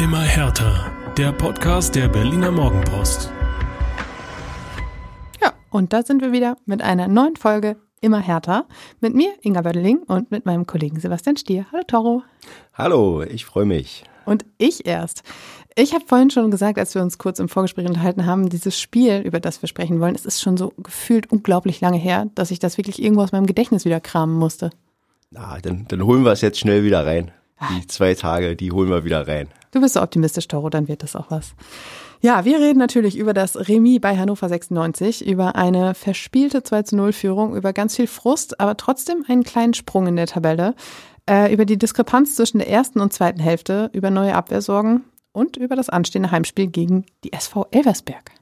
Immer härter. Der Podcast der Berliner Morgenpost. Ja, und da sind wir wieder mit einer neuen Folge Immer härter. Mit mir, Inga Bödeling, und mit meinem Kollegen Sebastian Stier. Hallo, Toro. Hallo, ich freue mich. Und ich erst. Ich habe vorhin schon gesagt, als wir uns kurz im Vorgespräch unterhalten haben, dieses Spiel, über das wir sprechen wollen, es ist schon so gefühlt unglaublich lange her, dass ich das wirklich irgendwo aus meinem Gedächtnis wieder kramen musste. Na, dann, dann holen wir es jetzt schnell wieder rein. Die zwei Tage, die holen wir wieder rein. Du bist so optimistisch, Toro, dann wird das auch was. Ja, wir reden natürlich über das Remis bei Hannover 96, über eine verspielte 2 zu 0 Führung, über ganz viel Frust, aber trotzdem einen kleinen Sprung in der Tabelle, äh, über die Diskrepanz zwischen der ersten und zweiten Hälfte, über neue Abwehrsorgen und über das anstehende Heimspiel gegen die SV Elversberg.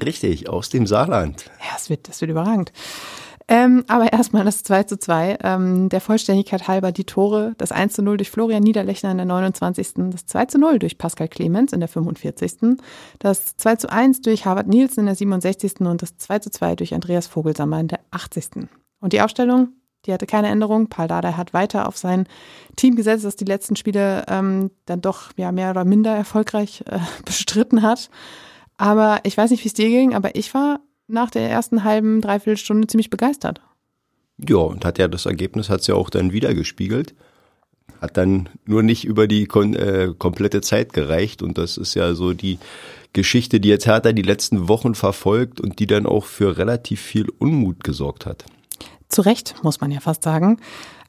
Richtig, aus dem Saarland. Ja, das wird, das wird überragend. Ähm, aber erstmal das 2 zu 2. Ähm, der Vollständigkeit halber die Tore. Das 1 zu 0 durch Florian Niederlechner in der 29. Das 2 zu 0 durch Pascal Clemens in der 45. Das 2 zu 1 durch Harvard Nielsen in der 67. Und das 2 zu 2 durch Andreas Vogelsammer in der 80. Und die Aufstellung, die hatte keine Änderung. Paul Dardai hat weiter auf sein Team gesetzt, das die letzten Spiele ähm, dann doch ja, mehr oder minder erfolgreich äh, bestritten hat. Aber ich weiß nicht, wie es dir ging, aber ich war nach der ersten halben, dreiviertel Stunde ziemlich begeistert. Ja, und hat ja das Ergebnis hat ja auch dann wieder gespiegelt. Hat dann nur nicht über die kon äh, komplette Zeit gereicht. Und das ist ja so die Geschichte, die jetzt Hertha die letzten Wochen verfolgt und die dann auch für relativ viel Unmut gesorgt hat. Zu Recht, muss man ja fast sagen.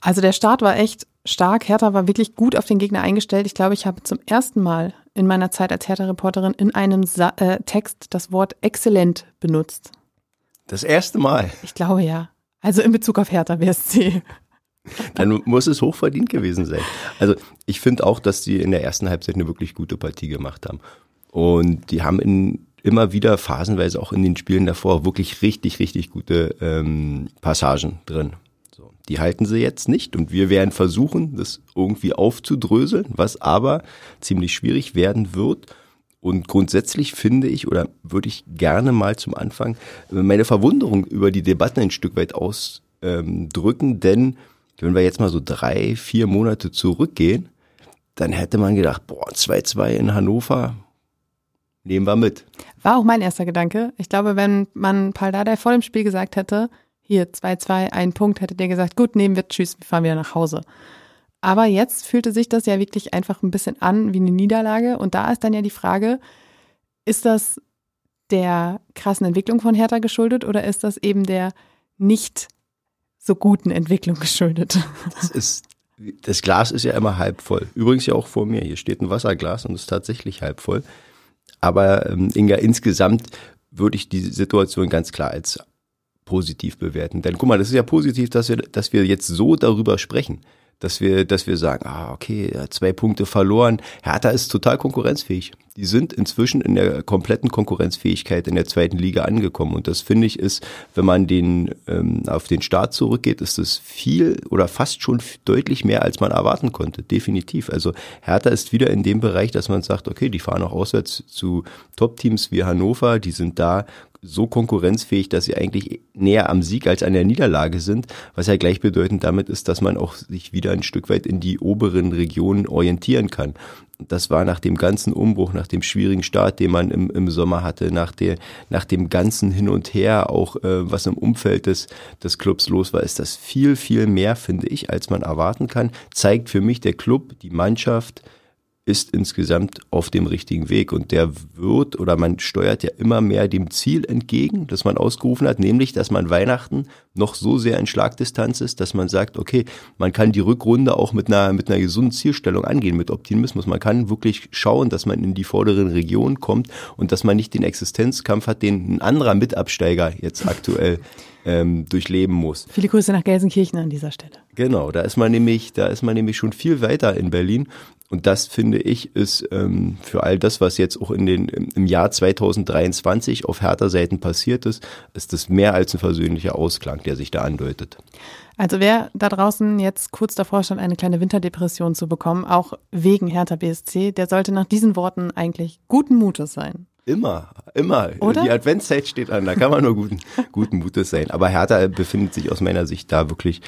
Also der Start war echt stark. Hertha war wirklich gut auf den Gegner eingestellt. Ich glaube, ich habe zum ersten Mal in meiner Zeit als Hertha-Reporterin in einem Sa äh, Text das Wort exzellent benutzt. Das erste Mal. Ich glaube ja. Also in Bezug auf Hertha BSC. Dann muss es hochverdient gewesen sein. Also ich finde auch, dass die in der ersten Halbzeit eine wirklich gute Partie gemacht haben. Und die haben in, immer wieder phasenweise auch in den Spielen davor wirklich richtig, richtig gute ähm, Passagen drin. Die halten sie jetzt nicht und wir werden versuchen, das irgendwie aufzudröseln, was aber ziemlich schwierig werden wird. Und grundsätzlich finde ich oder würde ich gerne mal zum Anfang meine Verwunderung über die Debatten ein Stück weit ausdrücken, denn wenn wir jetzt mal so drei, vier Monate zurückgehen, dann hätte man gedacht, boah, 2-2 in Hannover, nehmen wir mit. War auch mein erster Gedanke. Ich glaube, wenn man Paldadei vor dem Spiel gesagt hätte, hier 2-2, ein Punkt, hätte der gesagt, gut, nehmen wir, tschüss, wir fahren wieder nach Hause. Aber jetzt fühlte sich das ja wirklich einfach ein bisschen an wie eine Niederlage. Und da ist dann ja die Frage, ist das der krassen Entwicklung von Hertha geschuldet oder ist das eben der nicht so guten Entwicklung geschuldet? Das ist, das Glas ist ja immer halb voll. Übrigens ja auch vor mir. Hier steht ein Wasserglas und ist tatsächlich halb voll. Aber ähm, Inga, insgesamt würde ich die Situation ganz klar als positiv bewerten. Denn guck mal, das ist ja positiv, dass wir, dass wir jetzt so darüber sprechen dass wir, dass wir sagen, ah, okay, zwei Punkte verloren. Hertha ist total konkurrenzfähig. Die sind inzwischen in der kompletten Konkurrenzfähigkeit in der zweiten Liga angekommen. Und das finde ich ist, wenn man den ähm, auf den Start zurückgeht, ist es viel oder fast schon deutlich mehr, als man erwarten konnte. Definitiv. Also Hertha ist wieder in dem Bereich, dass man sagt, okay, die fahren auch auswärts zu Top-Teams wie Hannover, die sind da so konkurrenzfähig, dass sie eigentlich näher am Sieg als an der Niederlage sind, was ja gleichbedeutend damit ist, dass man auch sich wieder ein Stück weit in die oberen Regionen orientieren kann. Das war nach dem ganzen Umbruch, nach dem schwierigen Start, den man im, im Sommer hatte, nach, der, nach dem ganzen Hin und Her, auch äh, was im Umfeld des, des Clubs los war, ist das viel, viel mehr, finde ich, als man erwarten kann. Zeigt für mich der Club, die Mannschaft, ist insgesamt auf dem richtigen Weg und der wird oder man steuert ja immer mehr dem Ziel entgegen, das man ausgerufen hat, nämlich, dass man Weihnachten noch so sehr in Schlagdistanz ist, dass man sagt, okay, man kann die Rückrunde auch mit einer, mit einer gesunden Zielstellung angehen, mit Optimismus. Man kann wirklich schauen, dass man in die vorderen Regionen kommt und dass man nicht den Existenzkampf hat, den ein anderer Mitabsteiger jetzt aktuell ähm, durchleben muss. Viele Grüße nach Gelsenkirchen an dieser Stelle. Genau, da ist man nämlich, da ist man nämlich schon viel weiter in Berlin. Und das finde ich ist ähm, für all das, was jetzt auch in den im Jahr 2023 auf härter Seiten passiert ist, ist das mehr als ein versöhnlicher Ausklang, der sich da andeutet. Also wer da draußen jetzt kurz davor stand, eine kleine Winterdepression zu bekommen, auch wegen Hertha BSC, der sollte nach diesen Worten eigentlich guten Mutes sein. Immer, immer. Oder? Die Adventszeit steht an, da kann man nur guten, guten Mutes sein. Aber Hertha befindet sich aus meiner Sicht da wirklich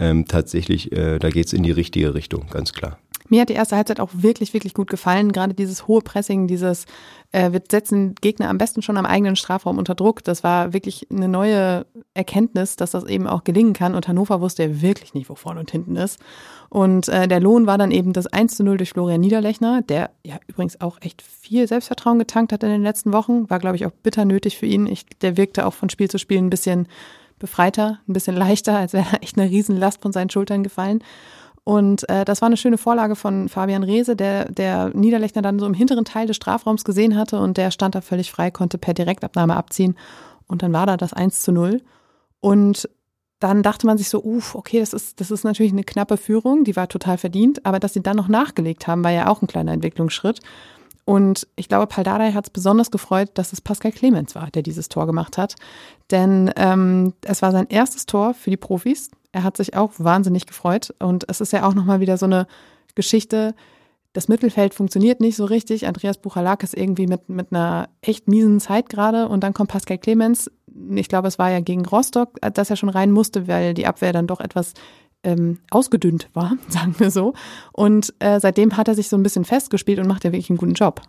ähm, tatsächlich, äh, da geht's in die richtige Richtung, ganz klar. Mir hat die erste Halbzeit auch wirklich, wirklich gut gefallen. Gerade dieses hohe Pressing, dieses, äh, wir setzen Gegner am besten schon am eigenen Strafraum unter Druck. Das war wirklich eine neue Erkenntnis, dass das eben auch gelingen kann. Und Hannover wusste ja wirklich nicht, wo vorne und hinten ist. Und äh, der Lohn war dann eben das 1 zu 0 durch Florian Niederlechner, der ja übrigens auch echt viel Selbstvertrauen getankt hat in den letzten Wochen. War, glaube ich, auch bitter nötig für ihn. Ich, der wirkte auch von Spiel zu Spiel ein bisschen befreiter, ein bisschen leichter, als wäre echt eine Riesenlast von seinen Schultern gefallen. Und äh, das war eine schöne Vorlage von Fabian Reese, der, der Niederlechner dann so im hinteren Teil des Strafraums gesehen hatte und der stand da völlig frei, konnte per Direktabnahme abziehen. Und dann war da das 1 zu 0. Und dann dachte man sich so, uff, okay, das ist, das ist natürlich eine knappe Führung, die war total verdient, aber dass sie dann noch nachgelegt haben, war ja auch ein kleiner Entwicklungsschritt. Und ich glaube, Paldadei hat es besonders gefreut, dass es Pascal Clemens war, der dieses Tor gemacht hat. Denn ähm, es war sein erstes Tor für die Profis. Er hat sich auch wahnsinnig gefreut. Und es ist ja auch nochmal wieder so eine Geschichte. Das Mittelfeld funktioniert nicht so richtig. Andreas Buchalak ist irgendwie mit, mit einer echt miesen Zeit gerade. Und dann kommt Pascal Clemens. Ich glaube, es war ja gegen Rostock, dass er schon rein musste, weil die Abwehr dann doch etwas ähm, ausgedünnt war, sagen wir so. Und äh, seitdem hat er sich so ein bisschen festgespielt und macht ja wirklich einen guten Job.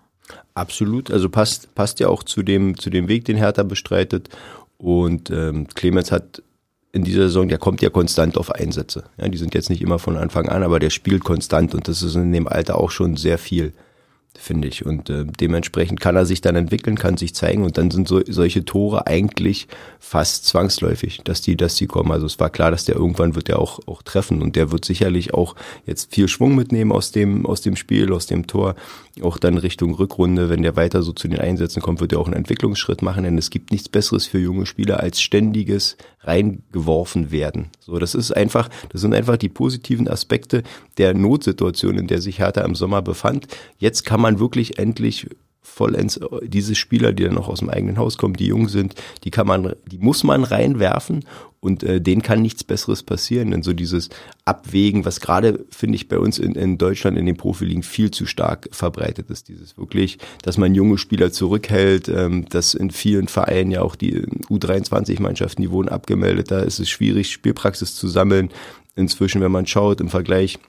Absolut, also passt, passt ja auch zu dem, zu dem Weg, den Hertha bestreitet. Und ähm, Clemens hat in dieser Saison, der kommt ja konstant auf Einsätze. Ja, die sind jetzt nicht immer von Anfang an, aber der spielt konstant und das ist in dem Alter auch schon sehr viel finde ich. Und äh, dementsprechend kann er sich dann entwickeln, kann sich zeigen und dann sind so, solche Tore eigentlich fast zwangsläufig, dass die, dass die kommen. Also es war klar, dass der irgendwann wird der auch, auch treffen und der wird sicherlich auch jetzt viel Schwung mitnehmen aus dem, aus dem Spiel, aus dem Tor, auch dann Richtung Rückrunde. Wenn der weiter so zu den Einsätzen kommt, wird er auch einen Entwicklungsschritt machen, denn es gibt nichts Besseres für junge Spieler als ständiges reingeworfen werden. So, das ist einfach, das sind einfach die positiven Aspekte der Notsituation, in der sich Hertha im Sommer befand. Jetzt kann man wirklich endlich vollends diese Spieler, die dann noch aus dem eigenen Haus kommen, die jung sind, die kann man, die muss man reinwerfen und äh, denen kann nichts Besseres passieren. Denn so dieses Abwägen, was gerade finde ich bei uns in, in Deutschland in den Profiligen viel zu stark verbreitet ist, dieses wirklich, dass man junge Spieler zurückhält, ähm, dass in vielen Vereinen ja auch die U23-Mannschaften, die wurden abgemeldet, da ist es schwierig, Spielpraxis zu sammeln. Inzwischen, wenn man schaut im Vergleich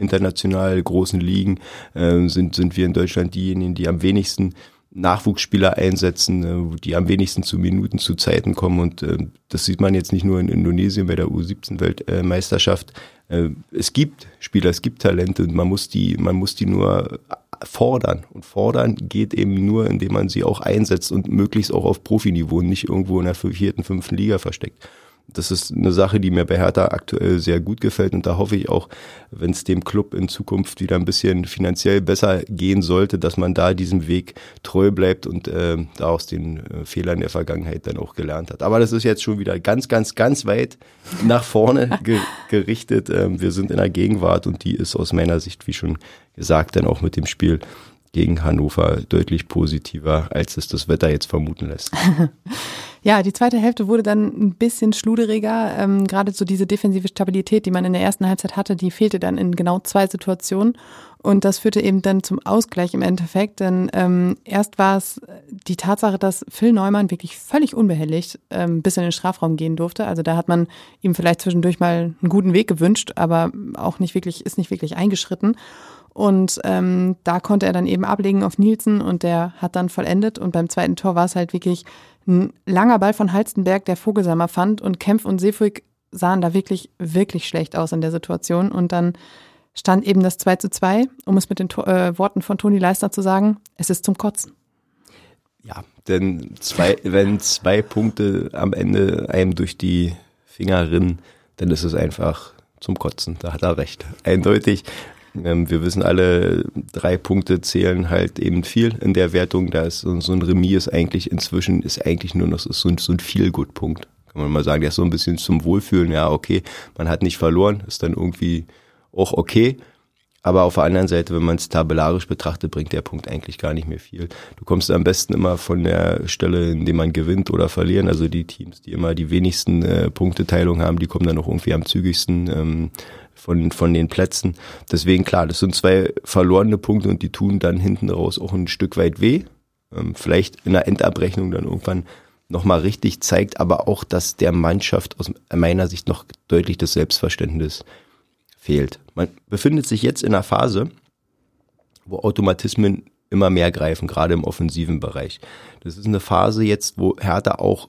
international großen Ligen äh, sind, sind wir in Deutschland diejenigen, die am wenigsten Nachwuchsspieler einsetzen, äh, die am wenigsten zu Minuten zu Zeiten kommen. Und äh, das sieht man jetzt nicht nur in Indonesien bei der U17-Weltmeisterschaft. Äh, es gibt Spieler, es gibt Talente und man muss die, man muss die nur fordern. Und fordern geht eben nur, indem man sie auch einsetzt und möglichst auch auf Profiniveau nicht irgendwo in der vierten, fünften Liga versteckt das ist eine Sache, die mir bei Hertha aktuell sehr gut gefällt und da hoffe ich auch, wenn es dem Club in Zukunft wieder ein bisschen finanziell besser gehen sollte, dass man da diesem Weg treu bleibt und äh, da aus den äh, Fehlern der Vergangenheit dann auch gelernt hat. Aber das ist jetzt schon wieder ganz, ganz, ganz weit nach vorne ge gerichtet. Ähm, wir sind in der Gegenwart und die ist aus meiner Sicht, wie schon gesagt, dann auch mit dem Spiel gegen Hannover deutlich positiver, als es das Wetter jetzt vermuten lässt. Ja, die zweite Hälfte wurde dann ein bisschen schluderiger. Ähm, gerade so diese defensive Stabilität, die man in der ersten Halbzeit hatte, die fehlte dann in genau zwei Situationen. Und das führte eben dann zum Ausgleich im Endeffekt. Denn ähm, erst war es die Tatsache, dass Phil Neumann wirklich völlig unbehelligt ähm, bis in den Strafraum gehen durfte. Also da hat man ihm vielleicht zwischendurch mal einen guten Weg gewünscht, aber auch nicht wirklich, ist nicht wirklich eingeschritten. Und ähm, da konnte er dann eben ablegen auf Nielsen und der hat dann vollendet. Und beim zweiten Tor war es halt wirklich ein langer Ball von Halstenberg, der Vogelsammer fand. Und Kempf und Seefuig sahen da wirklich, wirklich schlecht aus in der Situation. Und dann stand eben das 2 zu 2, um es mit den äh, Worten von Toni Leister zu sagen, es ist zum Kotzen. Ja, denn zwei, wenn zwei Punkte am Ende einem durch die Finger rinnen, dann ist es einfach zum Kotzen. Da hat er recht. Eindeutig. Ähm, wir wissen alle, drei Punkte zählen halt eben viel in der Wertung. Da ist so, so ein Remis ist eigentlich inzwischen ist eigentlich nur noch so, so ein Feel-Good-Punkt. Kann man mal sagen, der ist so ein bisschen zum Wohlfühlen. Ja, okay, man hat nicht verloren, ist dann irgendwie auch okay. Aber auf der anderen Seite, wenn man es tabellarisch betrachtet, bringt der Punkt eigentlich gar nicht mehr viel. Du kommst am besten immer von der Stelle, in der man gewinnt oder verlieren. Also die Teams, die immer die wenigsten äh, Punkteteilung haben, die kommen dann auch irgendwie am zügigsten ähm, von, von den Plätzen. Deswegen klar, das sind zwei verlorene Punkte und die tun dann hinten raus auch ein Stück weit weh. Ähm, vielleicht in der Endabrechnung dann irgendwann nochmal richtig zeigt, aber auch, dass der Mannschaft aus meiner Sicht noch deutlich das Selbstverständnis fehlt. Man befindet sich jetzt in einer Phase, wo Automatismen immer mehr greifen, gerade im offensiven Bereich. Das ist eine Phase jetzt, wo Hertha auch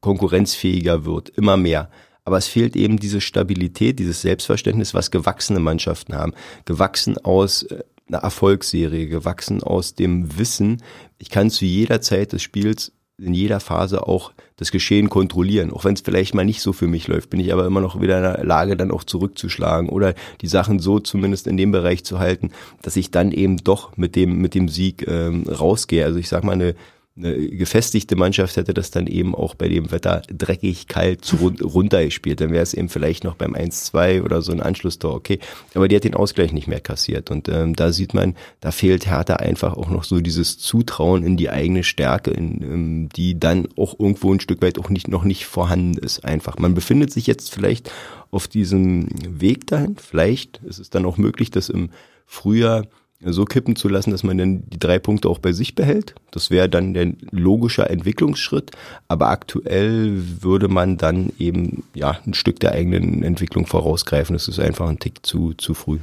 konkurrenzfähiger wird, immer mehr. Aber es fehlt eben diese Stabilität, dieses Selbstverständnis, was gewachsene Mannschaften haben. Gewachsen aus äh, einer Erfolgsserie, gewachsen aus dem Wissen, ich kann zu jeder Zeit des Spiels in jeder Phase auch das Geschehen kontrollieren. Auch wenn es vielleicht mal nicht so für mich läuft, bin ich aber immer noch wieder in der Lage, dann auch zurückzuschlagen oder die Sachen so zumindest in dem Bereich zu halten, dass ich dann eben doch mit dem, mit dem Sieg ähm, rausgehe. Also ich sag mal, eine eine gefestigte Mannschaft hätte das dann eben auch bei dem Wetter dreckig, kalt zu run runtergespielt. Dann wäre es eben vielleicht noch beim 1-2 oder so ein Anschlusstor okay. Aber die hat den Ausgleich nicht mehr kassiert. Und ähm, da sieht man, da fehlt Hertha einfach auch noch so dieses Zutrauen in die eigene Stärke, in, ähm, die dann auch irgendwo ein Stück weit auch nicht, noch nicht vorhanden ist. Einfach. Man befindet sich jetzt vielleicht auf diesem Weg dahin. Vielleicht ist es dann auch möglich, dass im Frühjahr so kippen zu lassen, dass man dann die drei Punkte auch bei sich behält. Das wäre dann der logische Entwicklungsschritt. Aber aktuell würde man dann eben ja ein Stück der eigenen Entwicklung vorausgreifen. Das ist einfach ein Tick zu, zu früh.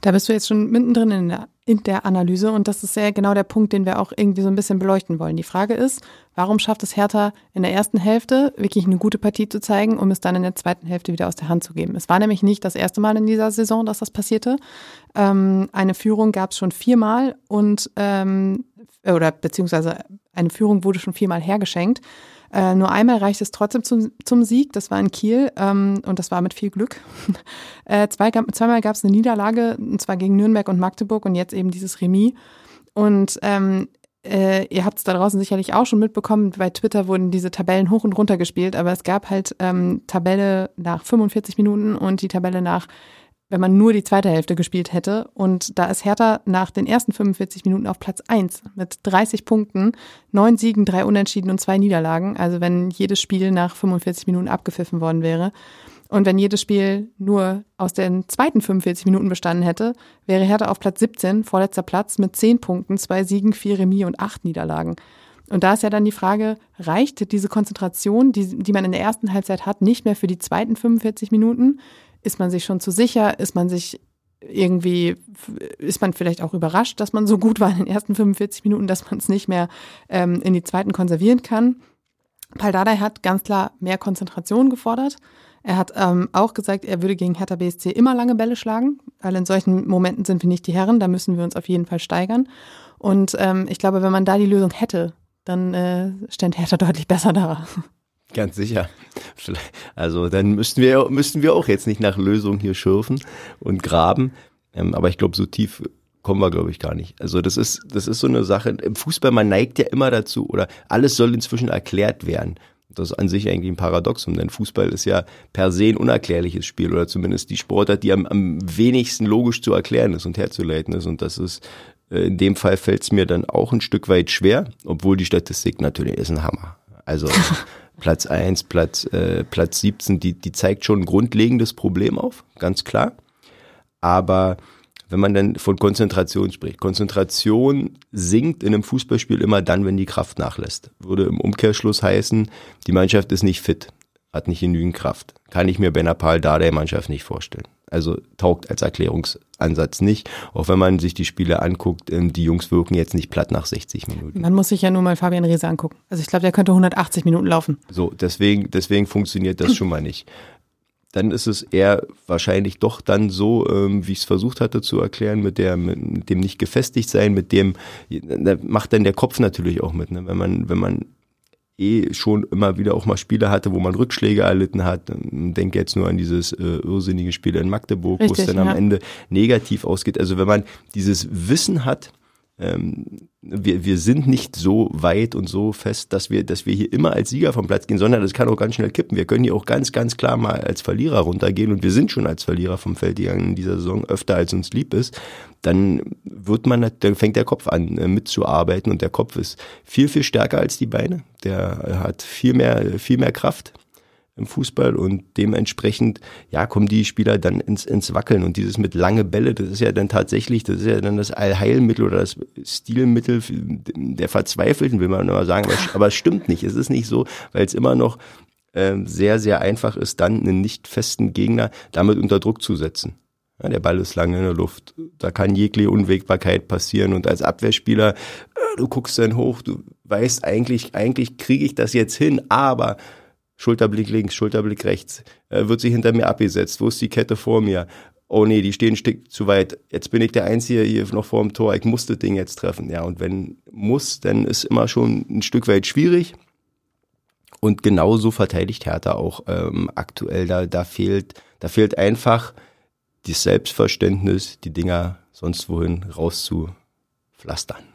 Da bist du jetzt schon mittendrin in der, in der Analyse und das ist ja genau der Punkt, den wir auch irgendwie so ein bisschen beleuchten wollen. Die Frage ist, warum schafft es Hertha in der ersten Hälfte wirklich eine gute Partie zu zeigen, um es dann in der zweiten Hälfte wieder aus der Hand zu geben? Es war nämlich nicht das erste Mal in dieser Saison, dass das passierte. Ähm, eine Führung gab es schon viermal und ähm, oder beziehungsweise eine Führung wurde schon viermal hergeschenkt. Äh, nur einmal reichte es trotzdem zum, zum Sieg, das war in Kiel ähm, und das war mit viel Glück. äh, zwei, zweimal gab es eine Niederlage, und zwar gegen Nürnberg und Magdeburg und jetzt eben dieses Remis. Und ähm, äh, ihr habt es da draußen sicherlich auch schon mitbekommen, bei Twitter wurden diese Tabellen hoch und runter gespielt, aber es gab halt ähm, Tabelle nach 45 Minuten und die Tabelle nach wenn man nur die zweite Hälfte gespielt hätte. Und da ist Hertha nach den ersten 45 Minuten auf Platz 1 mit 30 Punkten, neun Siegen, drei Unentschieden und zwei Niederlagen. Also wenn jedes Spiel nach 45 Minuten abgepfiffen worden wäre. Und wenn jedes Spiel nur aus den zweiten 45 Minuten bestanden hätte, wäre Hertha auf Platz 17, vorletzter Platz, mit 10 Punkten, zwei Siegen, vier Remis und acht Niederlagen. Und da ist ja dann die Frage, reicht diese Konzentration, die, die man in der ersten Halbzeit hat, nicht mehr für die zweiten 45 Minuten? Ist man sich schon zu sicher? Ist man sich irgendwie, ist man vielleicht auch überrascht, dass man so gut war in den ersten 45 Minuten, dass man es nicht mehr ähm, in die zweiten konservieren kann? Paul Dardai hat ganz klar mehr Konzentration gefordert. Er hat ähm, auch gesagt, er würde gegen Hertha BSC immer lange Bälle schlagen, weil in solchen Momenten sind wir nicht die Herren, da müssen wir uns auf jeden Fall steigern. Und ähm, ich glaube, wenn man da die Lösung hätte, dann äh, ständ Hertha deutlich besser da. Ganz sicher. Also dann müssten wir, müssten wir auch jetzt nicht nach Lösungen hier schürfen und graben. Ähm, aber ich glaube, so tief kommen wir, glaube ich, gar nicht. Also das ist, das ist so eine Sache. Im Fußball, man neigt ja immer dazu, oder alles soll inzwischen erklärt werden. Das ist an sich eigentlich ein Paradoxum, denn Fußball ist ja per se ein unerklärliches Spiel oder zumindest die Sportart, die am, am wenigsten logisch zu erklären ist und herzuleiten ist. Und das ist, äh, in dem Fall fällt es mir dann auch ein Stück weit schwer, obwohl die Statistik natürlich ist ein Hammer. Also Platz 1, Platz, äh, Platz 17, die, die zeigt schon ein grundlegendes Problem auf, ganz klar. Aber wenn man dann von Konzentration spricht, Konzentration sinkt in einem Fußballspiel immer dann, wenn die Kraft nachlässt. Würde im Umkehrschluss heißen, die Mannschaft ist nicht fit, hat nicht genügend Kraft. Kann ich mir bei einer Paul Dardai Mannschaft nicht vorstellen. Also taugt als Erklärungsansatz nicht. Auch wenn man sich die Spiele anguckt, ähm, die Jungs wirken jetzt nicht platt nach 60 Minuten. Man muss sich ja nur mal Fabian Reese angucken. Also ich glaube, der könnte 180 Minuten laufen. So, deswegen, deswegen funktioniert das schon mal nicht. Dann ist es eher wahrscheinlich doch dann so, ähm, wie ich es versucht hatte zu erklären, mit, der, mit dem nicht gefestigt sein, mit dem da macht dann der Kopf natürlich auch mit. Ne? Wenn man, wenn man eh schon immer wieder auch mal Spiele hatte, wo man Rückschläge erlitten hat. Denke jetzt nur an dieses äh, irrsinnige Spiel in Magdeburg, wo es dann am Ende negativ ausgeht. Also wenn man dieses Wissen hat, ähm, wir, wir sind nicht so weit und so fest, dass wir, dass wir hier immer als Sieger vom Platz gehen, sondern das kann auch ganz schnell kippen. Wir können hier auch ganz, ganz klar mal als Verlierer runtergehen und wir sind schon als Verlierer vom Feld gegangen in dieser Saison öfter als uns lieb ist. Dann wird man, dann fängt der Kopf an äh, mitzuarbeiten und der Kopf ist viel, viel stärker als die Beine. Der hat viel mehr, viel mehr Kraft im Fußball und dementsprechend, ja, kommen die Spieler dann ins, ins Wackeln und dieses mit lange Bälle, das ist ja dann tatsächlich, das ist ja dann das Allheilmittel oder das Stilmittel der Verzweifelten, will man immer sagen, aber, es stimmt nicht, es ist nicht so, weil es immer noch äh, sehr, sehr einfach ist, dann einen nicht festen Gegner damit unter Druck zu setzen. Ja, der Ball ist lange in der Luft. Da kann jegliche Unwägbarkeit passieren. Und als Abwehrspieler, äh, du guckst dann hoch, du weißt eigentlich, eigentlich kriege ich das jetzt hin, aber Schulterblick links, Schulterblick rechts, äh, wird sie hinter mir abgesetzt, wo ist die Kette vor mir? Oh nee, die stehen ein Stück zu weit. Jetzt bin ich der Einzige hier noch vor dem Tor. Ich muss das Ding jetzt treffen. Ja, und wenn muss, dann ist immer schon ein Stück weit schwierig. Und genauso verteidigt Hertha auch ähm, aktuell. Da, da fehlt, da fehlt einfach das Selbstverständnis, die Dinger sonst wohin rauszupflastern.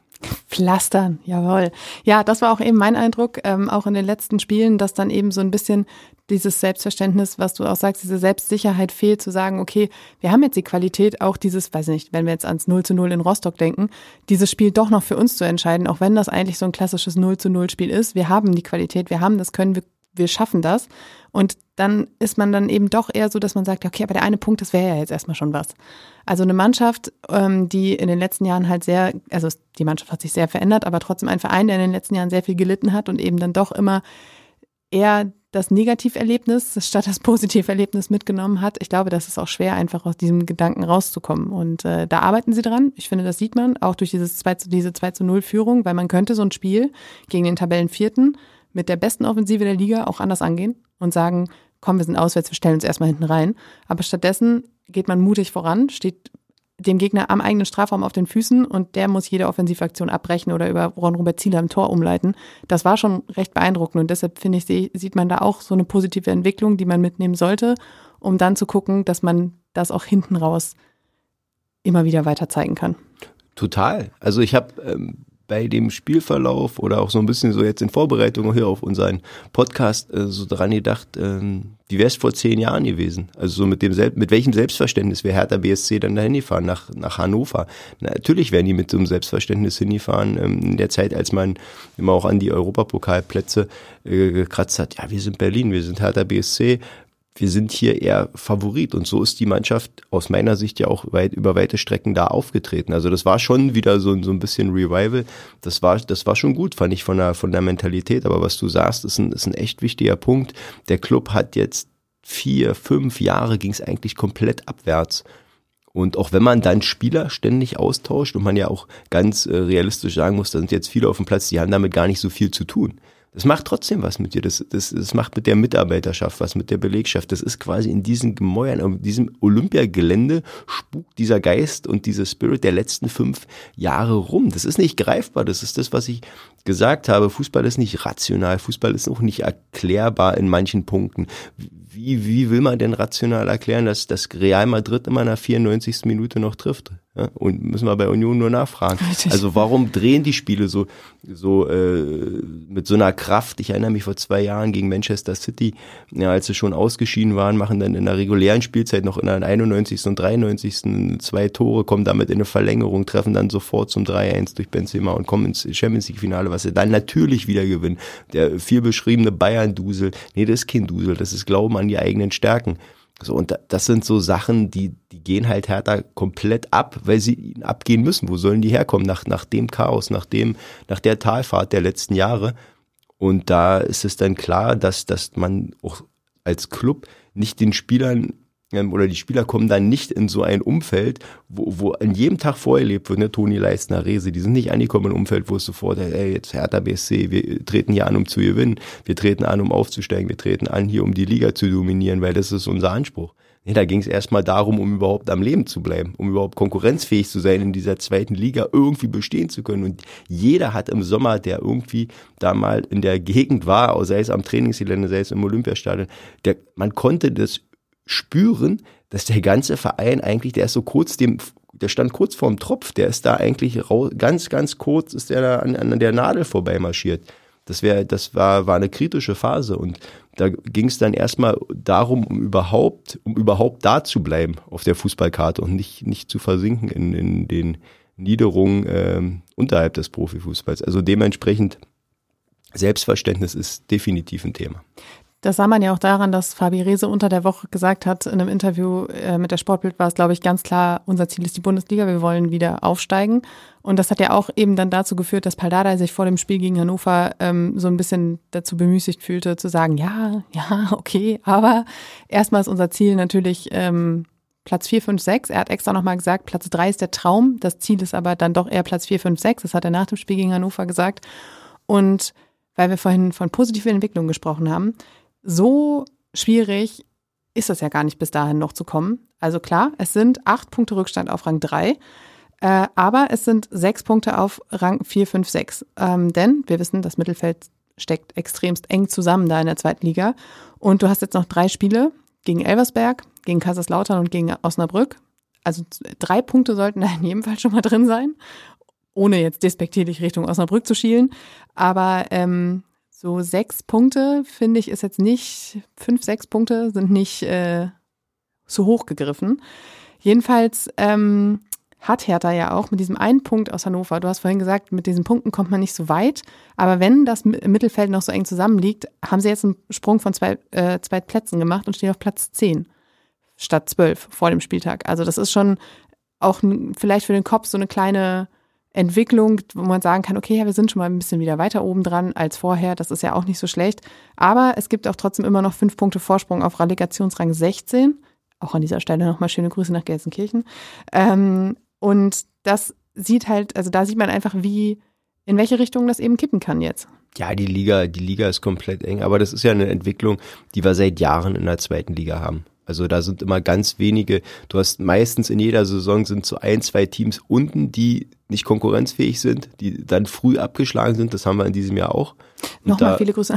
Pflastern, jawohl. Ja, das war auch eben mein Eindruck, ähm, auch in den letzten Spielen, dass dann eben so ein bisschen dieses Selbstverständnis, was du auch sagst, diese Selbstsicherheit fehlt, zu sagen, okay, wir haben jetzt die Qualität, auch dieses, weiß nicht, wenn wir jetzt ans 0 zu 0 in Rostock denken, dieses Spiel doch noch für uns zu entscheiden, auch wenn das eigentlich so ein klassisches 0 zu 0 Spiel ist. Wir haben die Qualität, wir haben das können, wir, wir schaffen das. Und dann ist man dann eben doch eher so, dass man sagt, okay, aber der eine Punkt, das wäre ja jetzt erstmal schon was. Also eine Mannschaft, ähm, die in den letzten Jahren halt sehr, also die Mannschaft hat sich sehr verändert, aber trotzdem ein Verein, der in den letzten Jahren sehr viel gelitten hat und eben dann doch immer eher das Negativerlebnis statt das Positiverlebnis mitgenommen hat. Ich glaube, das ist auch schwer, einfach aus diesem Gedanken rauszukommen. Und äh, da arbeiten sie dran. Ich finde, das sieht man auch durch dieses 2 zu, diese 2 zu 0 Führung, weil man könnte so ein Spiel gegen den Tabellenvierten mit der besten Offensive der Liga auch anders angehen und sagen, komm, wir sind auswärts, wir stellen uns erstmal hinten rein. Aber stattdessen geht man mutig voran, steht dem Gegner am eigenen Strafraum auf den Füßen und der muss jede Offensivaktion abbrechen oder über Ron-Robert Zieler im Tor umleiten. Das war schon recht beeindruckend und deshalb finde ich, sieht man da auch so eine positive Entwicklung, die man mitnehmen sollte, um dann zu gucken, dass man das auch hinten raus immer wieder weiter zeigen kann. Total. Also ich habe ähm, bei dem Spielverlauf oder auch so ein bisschen so jetzt in Vorbereitung hier auf unseren Podcast äh, so dran gedacht, ähm, wie wäre es vor zehn Jahren gewesen? Also so mit dem mit welchem Selbstverständnis wäre Hertha BSC dann da hingefahren nach, nach Hannover? Na, natürlich wären die mit so einem Selbstverständnis hingefahren ähm, in der Zeit, als man immer auch an die Europapokalplätze äh, gekratzt hat. Ja, wir sind Berlin, wir sind Hertha BSC, wir sind hier eher Favorit und so ist die Mannschaft aus meiner Sicht ja auch weit, über weite Strecken da aufgetreten. Also das war schon wieder so, so ein bisschen Revival. Das war, das war schon gut, fand ich von der, von der Mentalität. Aber was du sagst, ist ein, ist ein echt wichtiger Punkt. Der Club hat jetzt vier, fünf Jahre ging es eigentlich komplett abwärts. Und auch wenn man dann Spieler ständig austauscht und man ja auch ganz äh, realistisch sagen muss, da sind jetzt viele auf dem Platz, die haben damit gar nicht so viel zu tun. Das macht trotzdem was mit dir. Das, das, das macht mit der Mitarbeiterschaft was, mit der Belegschaft. Das ist quasi in diesen Gemäuern, in diesem Olympiagelände spukt dieser Geist und dieser Spirit der letzten fünf Jahre rum. Das ist nicht greifbar. Das ist das, was ich gesagt habe. Fußball ist nicht rational. Fußball ist auch nicht erklärbar in manchen Punkten. Wie, wie will man denn rational erklären, dass das Real Madrid immer nach 94. Minute noch trifft? Ja, und müssen wir bei Union nur nachfragen. Also warum drehen die Spiele so, so äh, mit so einer Kraft? Ich erinnere mich vor zwei Jahren gegen Manchester City, ja, als sie schon ausgeschieden waren, machen dann in der regulären Spielzeit noch in der 91. und 93. zwei Tore, kommen damit in eine Verlängerung, treffen dann sofort zum 3-1 durch Benzema und kommen ins Champions League Finale, was sie dann natürlich wieder gewinnen. Der viel beschriebene Bayern-Dusel, nee, das ist kein Dusel, das ist Glauben an die eigenen Stärken. So, und das sind so Sachen, die, die gehen halt Hertha komplett ab, weil sie abgehen müssen. Wo sollen die herkommen? Nach, nach dem Chaos, nach dem, nach der Talfahrt der letzten Jahre. Und da ist es dann klar, dass, dass man auch als Club nicht den Spielern oder die Spieler kommen dann nicht in so ein Umfeld, wo, wo an jedem Tag vorerlebt wird, ne, Toni Leistner, Rese, die sind nicht angekommen ein Umfeld, wo es sofort, ey, jetzt Hertha BSC, wir treten hier an, um zu gewinnen, wir treten an, um aufzusteigen, wir treten an, hier um die Liga zu dominieren, weil das ist unser Anspruch. Nee, da ging es erstmal darum, um überhaupt am Leben zu bleiben, um überhaupt konkurrenzfähig zu sein, in dieser zweiten Liga irgendwie bestehen zu können. Und jeder hat im Sommer, der irgendwie da mal in der Gegend war, sei es am Trainingsgelände, sei es im Olympiastadion, der, man konnte das spüren, dass der ganze Verein eigentlich, der ist so kurz dem, der stand kurz vorm Tropf, der ist da eigentlich raus, ganz, ganz kurz ist der da an, an der Nadel vorbei marschiert. Das wäre, das war, war eine kritische Phase und da ging es dann erstmal darum, um überhaupt, um überhaupt da zu bleiben auf der Fußballkarte und nicht, nicht zu versinken in, in den Niederungen ähm, unterhalb des Profifußballs. Also dementsprechend Selbstverständnis ist definitiv ein Thema. Das sah man ja auch daran, dass Fabi Rehse unter der Woche gesagt hat, in einem Interview äh, mit der Sportbild war es, glaube ich, ganz klar, unser Ziel ist die Bundesliga, wir wollen wieder aufsteigen. Und das hat ja auch eben dann dazu geführt, dass Paldada sich vor dem Spiel gegen Hannover ähm, so ein bisschen dazu bemüßigt fühlte, zu sagen, ja, ja, okay, aber erstmal ist unser Ziel natürlich, ähm, Platz 4, 5, 6. Er hat extra nochmal gesagt, Platz 3 ist der Traum. Das Ziel ist aber dann doch eher Platz 4, 5, 6. Das hat er nach dem Spiel gegen Hannover gesagt. Und weil wir vorhin von positiven Entwicklungen gesprochen haben, so schwierig ist das ja gar nicht bis dahin noch zu kommen. Also klar, es sind acht Punkte Rückstand auf Rang 3. Äh, aber es sind sechs Punkte auf Rang 4, 5, 6. Ähm, denn wir wissen, das Mittelfeld steckt extremst eng zusammen da in der zweiten Liga. Und du hast jetzt noch drei Spiele gegen Elversberg, gegen Kaiserslautern und gegen Osnabrück. Also drei Punkte sollten da in jedem Fall schon mal drin sein, ohne jetzt despektierlich Richtung Osnabrück zu schielen. Aber ähm, so sechs Punkte, finde ich, ist jetzt nicht, fünf, sechs Punkte sind nicht äh, so hoch gegriffen. Jedenfalls ähm, hat Hertha ja auch mit diesem einen Punkt aus Hannover. Du hast vorhin gesagt, mit diesen Punkten kommt man nicht so weit. Aber wenn das Mittelfeld noch so eng zusammenliegt, haben sie jetzt einen Sprung von zwei, äh, zwei Plätzen gemacht und stehen auf Platz 10 statt 12 vor dem Spieltag. Also das ist schon auch vielleicht für den Kopf so eine kleine Entwicklung, wo man sagen kann, okay, ja, wir sind schon mal ein bisschen wieder weiter oben dran als vorher. Das ist ja auch nicht so schlecht. Aber es gibt auch trotzdem immer noch fünf Punkte Vorsprung auf Relegationsrang 16. Auch an dieser Stelle nochmal schöne Grüße nach Gelsenkirchen. Ähm, und das sieht halt, also da sieht man einfach, wie, in welche Richtung das eben kippen kann jetzt. Ja, die Liga, die Liga ist komplett eng, aber das ist ja eine Entwicklung, die wir seit Jahren in der zweiten Liga haben. Also da sind immer ganz wenige, du hast meistens in jeder Saison sind so ein, zwei Teams unten, die nicht konkurrenzfähig sind, die dann früh abgeschlagen sind, das haben wir in diesem Jahr auch. Und Nochmal da, viele Grüße.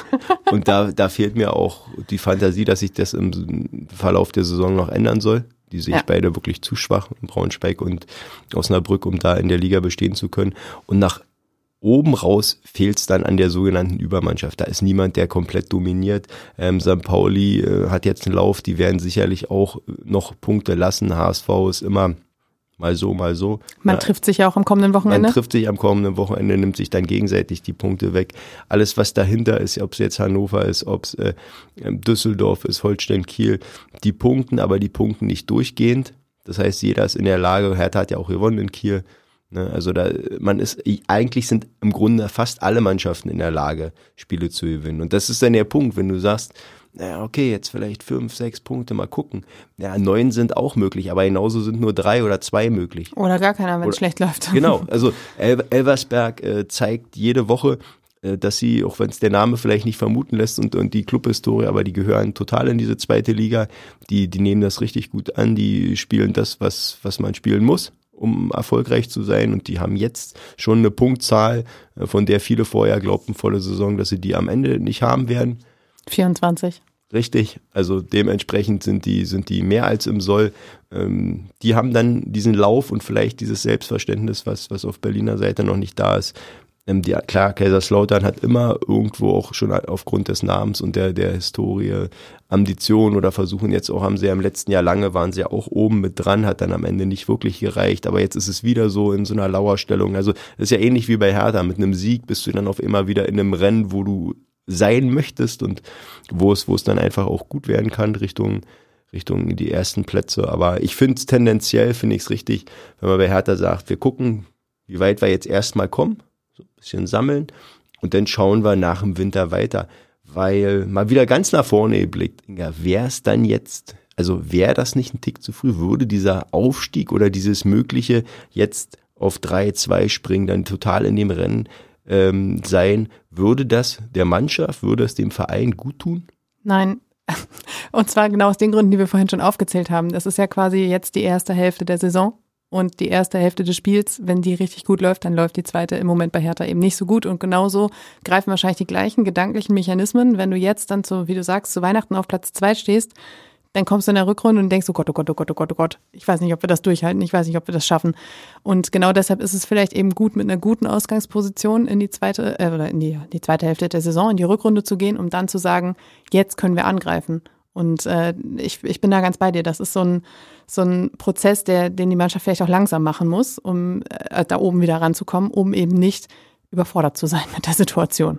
und da, da fehlt mir auch die Fantasie, dass sich das im Verlauf der Saison noch ändern soll. Die sehe ich ja. beide wirklich zu schwach, Braunschweig und Osnabrück, um da in der Liga bestehen zu können. Und nach oben raus fehlt es dann an der sogenannten Übermannschaft. Da ist niemand, der komplett dominiert. Ähm, St. Pauli äh, hat jetzt einen Lauf, die werden sicherlich auch noch Punkte lassen. HSV ist immer mal so, mal so. Man ja, trifft sich ja auch am kommenden Wochenende. Man trifft sich am kommenden Wochenende, nimmt sich dann gegenseitig die Punkte weg. Alles, was dahinter ist, ob es jetzt Hannover ist, ob es äh, Düsseldorf ist, Holstein, Kiel, die punkten, aber die punkten nicht durchgehend. Das heißt, jeder ist in der Lage, Hertha hat ja auch gewonnen in Kiel. Ne? Also da, man ist, eigentlich sind im Grunde fast alle Mannschaften in der Lage, Spiele zu gewinnen. Und das ist dann der Punkt, wenn du sagst, naja, okay, jetzt vielleicht fünf, sechs Punkte mal gucken. Ja, neun sind auch möglich, aber genauso sind nur drei oder zwei möglich. Oder gar keiner, wenn es schlecht läuft. Genau, also El Elversberg äh, zeigt jede Woche, äh, dass sie, auch wenn es der Name vielleicht nicht vermuten lässt und, und die Clubhistorie, aber die gehören total in diese zweite Liga. Die, die nehmen das richtig gut an, die spielen das, was, was man spielen muss um erfolgreich zu sein. Und die haben jetzt schon eine Punktzahl, äh, von der viele vorher glaubten, volle Saison, dass sie die am Ende nicht haben werden. 24. Richtig, also dementsprechend sind die, sind die mehr als im Soll. Ähm, die haben dann diesen Lauf und vielleicht dieses Selbstverständnis, was, was auf Berliner Seite noch nicht da ist, die, klar, Kaiserslautern hat immer irgendwo auch schon aufgrund des Namens und der, der Historie Ambitionen oder versuchen jetzt auch, haben sie ja im letzten Jahr lange, waren sie ja auch oben mit dran, hat dann am Ende nicht wirklich gereicht, aber jetzt ist es wieder so in so einer Lauerstellung. Also das ist ja ähnlich wie bei Hertha, mit einem Sieg bist du dann auf immer wieder in einem Rennen, wo du sein möchtest und wo es, wo es dann einfach auch gut werden kann Richtung Richtung die ersten Plätze. Aber ich finde es tendenziell, finde ich es richtig, wenn man bei Hertha sagt, wir gucken, wie weit wir jetzt erstmal kommen bisschen sammeln und dann schauen wir nach dem Winter weiter. Weil mal wieder ganz nach vorne geblickt, ja, wäre es dann jetzt, also wäre das nicht ein Tick zu früh, würde dieser Aufstieg oder dieses mögliche jetzt auf 3-2 springen, dann total in dem Rennen ähm, sein, würde das der Mannschaft, würde es dem Verein gut tun? Nein, und zwar genau aus den Gründen, die wir vorhin schon aufgezählt haben. Das ist ja quasi jetzt die erste Hälfte der Saison. Und die erste Hälfte des Spiels, wenn die richtig gut läuft, dann läuft die zweite im Moment bei Hertha eben nicht so gut. Und genauso greifen wahrscheinlich die gleichen gedanklichen Mechanismen. Wenn du jetzt dann zu, wie du sagst, zu Weihnachten auf Platz zwei stehst, dann kommst du in der Rückrunde und denkst, oh Gott, oh Gott, oh Gott, oh Gott, oh Gott. Ich weiß nicht, ob wir das durchhalten. Ich weiß nicht, ob wir das schaffen. Und genau deshalb ist es vielleicht eben gut, mit einer guten Ausgangsposition in die zweite, äh, oder in die, die zweite Hälfte der Saison, in die Rückrunde zu gehen, um dann zu sagen, jetzt können wir angreifen. Und äh, ich, ich bin da ganz bei dir. Das ist so ein, so ein Prozess, der, den die Mannschaft vielleicht auch langsam machen muss, um äh, da oben wieder ranzukommen, um eben nicht überfordert zu sein mit der Situation.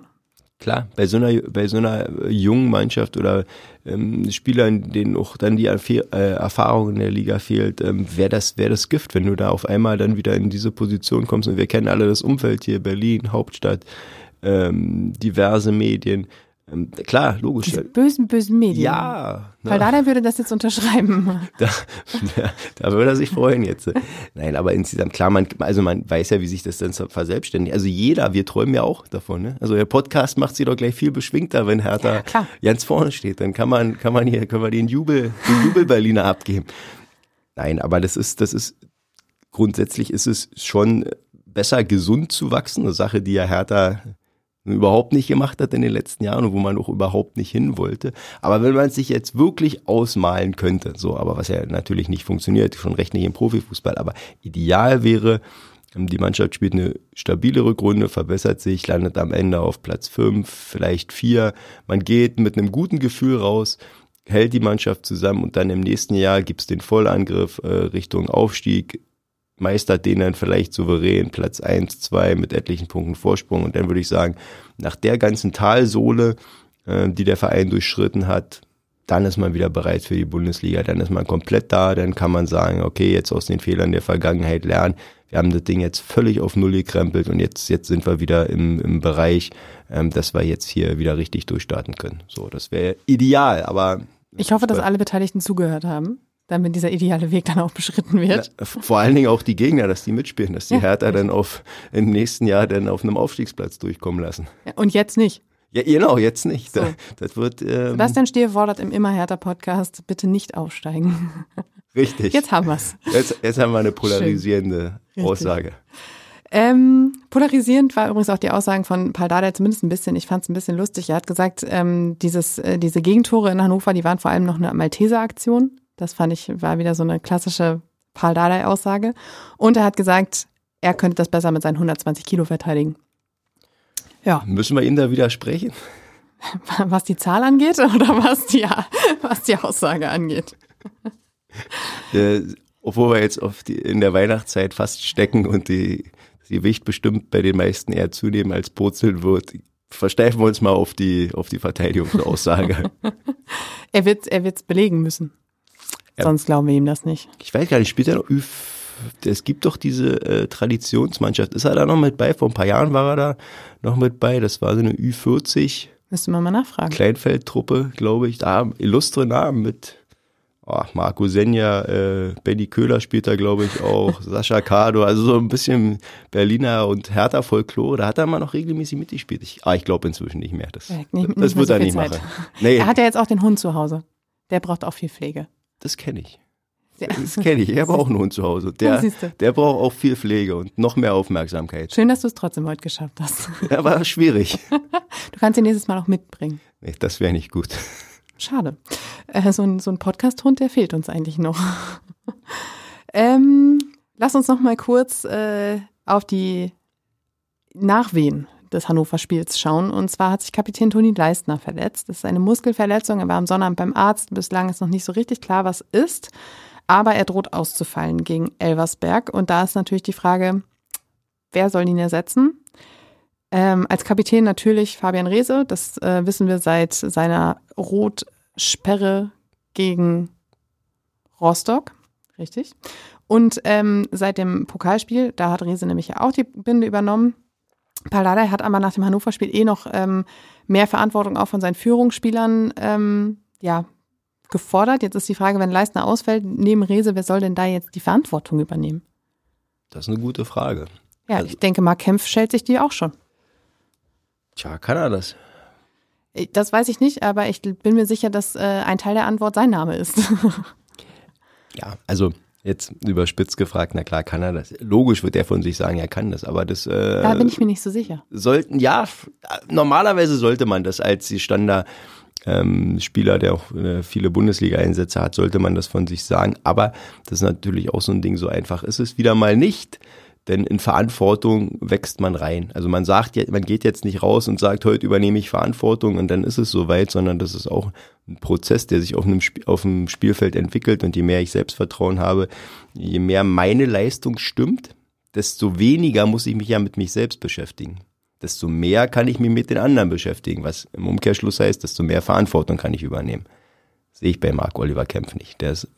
Klar, bei so einer, bei so einer jungen Mannschaft oder ähm, Spielern, denen auch dann die äh, Erfahrung in der Liga fehlt, ähm, wäre das, wär das Gift, wenn du da auf einmal dann wieder in diese Position kommst. Und wir kennen alle das Umfeld hier, Berlin, Hauptstadt, ähm, diverse Medien Ähm, klar, logisch. Diese bösen, bösen Medien. Ja. Weil Dada würde das jetzt unterschreiben. Da, da, da würde er sich freuen jetzt. Nein, aber insgesamt, klar, man, also man weiß ja, wie sich das dann verselbstständigt. Also jeder, wir träumen ja auch davon. Ne? Also der Podcast macht sie doch gleich viel beschwingter, wenn Hertha Ja, ganz vorne steht. Dann kann man, kann man hier, können wir den Jubel, den Jubel-Berliner abgeben. Nein, aber das ist, das ist, grundsätzlich ist es schon besser, gesund zu wachsen. Eine Sache, die ja Hertha überhaupt nicht gemacht hat in den letzten Jahren und wo man auch überhaupt nicht hin wollte. Aber wenn man es sich jetzt wirklich ausmalen könnte, so, aber was ja natürlich nicht funktioniert, schon recht nicht im Profifußball, aber ideal wäre, ähm, die Mannschaft spielt eine stabile Rückrunde, verbessert sich, landet am Ende auf Platz fünf, vielleicht vier. Man geht mit einem guten Gefühl raus, hält die Mannschaft zusammen und dann im nächsten Jahr gibt's den Vollangriff äh, Richtung Aufstieg, meistert den dann vielleicht souverän Platz eins, zwei mit etlichen Punkten Vorsprung. Und dann würde ich sagen, nach der ganzen Talsohle, äh, die der Verein durchschritten hat, dann ist man wieder bereit für die Bundesliga, dann ist man komplett da, dann kann man sagen, okay, jetzt aus den Fehlern der Vergangenheit lernen. Wir haben das Ding jetzt völlig auf Null gekrempelt und jetzt, jetzt sind wir wieder im, im Bereich, ähm, dass wir jetzt hier wieder richtig durchstarten können. So, das wäre ideal, aber Ich hoffe, dass alle Beteiligten zugehört haben, damit dieser ideale Weg dann auch beschritten wird. Na, vor allen Dingen auch die Gegner, dass die mitspielen, dass die Hertha dann auf im nächsten Jahr dann auf einem Aufstiegsplatz durchkommen lassen. Ja, Und jetzt nicht. Ja, genau, jetzt nicht. So. Da, das wird ähm, Sebastian Stier fordert im Immer härter Podcast, bitte nicht aufsteigen. richtig. Jetzt haben wir's. Jetzt, jetzt haben wir eine polarisierende Richtig. Aussage. Ähm, polarisierend war übrigens auch die Aussagen von Paul Dardai zumindest ein bisschen. Ich fand es ein bisschen lustig. Er hat gesagt, ähm, dieses, äh, diese Gegentore in Hannover, die waren vor allem noch eine Malteser-Aktion. Das fand ich, war wieder so eine klassische Paul Dardai-Aussage. Und er hat gesagt, er könnte das besser mit seinen 120 Kilo verteidigen. Ja, Müssen wir ihm da widersprechen? was die Zahl angeht oder was die, was die Aussage angeht. Äh, obwohl wir jetzt die, in der Weihnachtszeit fast stecken und die, das Gewicht bestimmt bei den meisten eher zunehmen als purzeln wird, versteifen wir uns mal auf die, auf die Verteidigungsaussage. Er wird er wird's belegen müssen. Ja. Sonst glauben wir ihm das nicht. ich weiß gar nicht, spielt er noch Ü es gibt doch diese äh, Traditionsmannschaft. Ist er da noch mit bei? Vor ein paar Jahren war er da noch mit bei. Das war so eine Ü40 Müsste man mal nachfragen. Kleinfeldtruppe, glaube ich. Da haben illustre Namen mit oh, Marco Senja, äh, Benny Köhler spielt da, glaube ich, auch, Sascha Kado, also so ein bisschen Berliner und Hertha Folklore. Da hat er mal noch regelmäßig mitgespielt. Ich, ah, ich glaube inzwischen nicht mehr. Das, Ja, nicht- nicht das mehr wird so er nicht Zeit. machen. Nee, Er hat ja jetzt auch den Hund zu Hause. Der braucht auch viel Pflege. Das kenne ich. Ja. Das kenne ich. Ich habe auch einen Hund zu Hause. Der, der braucht auch viel Pflege und noch mehr Aufmerksamkeit. Schön, dass du es trotzdem heute geschafft hast. Ja, war schwierig. Du kannst ihn nächstes Mal auch mitbringen. Nee, das wäre nicht gut. Schade. Äh, so ein, so ein Podcast-Hund, der fehlt uns eigentlich noch. ähm, lass uns noch mal kurz äh, auf die Nachwehen des Hannover-Spiels schauen. Und zwar hat sich Kapitän Toni Leistner verletzt. Das ist eine Muskelverletzung. Er war am Sonnabend beim Arzt. Bislang ist noch nicht so richtig klar, was ist. Aber er droht auszufallen gegen Elversberg. Und da ist natürlich die Frage, wer soll ihn ersetzen? Ähm, als Kapitän natürlich Fabian Reese. Das äh, wissen wir seit seiner Rotsperre gegen Rostock. Richtig. Und ähm, seit dem Pokalspiel, da hat Reese nämlich ja auch die Binde übernommen. Paladei hat aber nach dem Hannover-Spiel eh noch ähm, mehr Verantwortung auch von seinen Führungsspielern ähm, ja, gefordert. Jetzt ist die Frage, wenn Leistner ausfällt, neben Reese, wer soll denn da jetzt die Verantwortung übernehmen? Das ist eine gute Frage. Ja, Also- ich denke, Mark Kempf stellt sich die auch schon. Tja, kann er das? Das weiß ich nicht, aber ich bin mir sicher, dass äh, ein Teil der Antwort sein Name ist. Ja, also jetzt überspitzt gefragt, na klar kann er das. Logisch wird er von sich sagen, er kann das, aber das äh, da bin ich mir nicht so sicher. sollten, ja, normalerweise sollte man das als die Standard ähm, Spieler, der auch äh, viele Bundesliga-Einsätze hat, sollte man das von sich sagen. Aber das ist natürlich auch so ein Ding, so einfach ist es wieder mal nicht. Denn in Verantwortung wächst man rein. Also man sagt man geht jetzt nicht raus und sagt, heute übernehme ich Verantwortung und dann ist es soweit, sondern das ist auch ein Prozess, der sich auf einem, auf einem Spielfeld entwickelt und je mehr ich Selbstvertrauen habe, je mehr meine Leistung stimmt, desto weniger muss ich mich ja mit mich selbst beschäftigen. Desto mehr kann ich mich mit den anderen beschäftigen, was im Umkehrschluss heißt, desto mehr Verantwortung kann ich übernehmen. Sehe ich bei Marc Oliver Kempf nicht. Der ist